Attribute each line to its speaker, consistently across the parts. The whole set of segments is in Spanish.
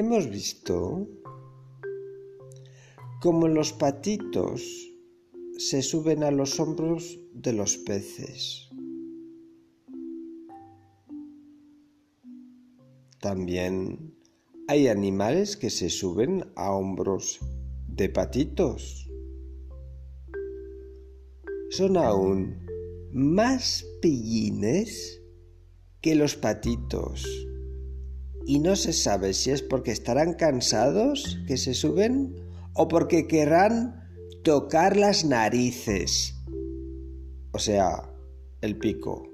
Speaker 1: Hemos visto cómo los patitos se suben a los hombros de los peces. También hay animales que se suben a hombros de patitos. Son aún más pillines que los patitos. Y no se sabe si es porque estarán cansados que se suben o porque querrán tocar las narices. O sea, el pico.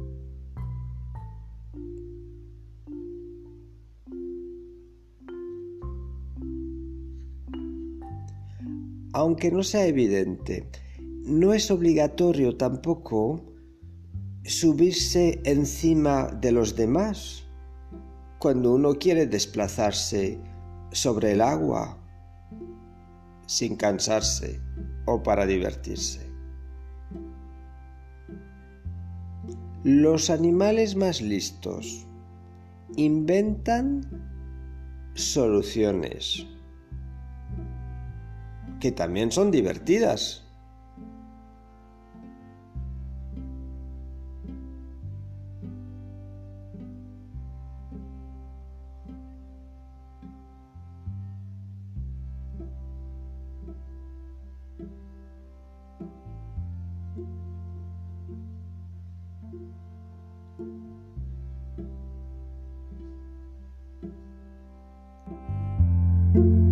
Speaker 1: Aunque no sea evidente, no es obligatorio tampoco subirse encima de los demás cuando uno quiere desplazarse sobre el agua sin cansarse o para divertirse. Los animales más listos inventan soluciones que también son divertidas. Thank you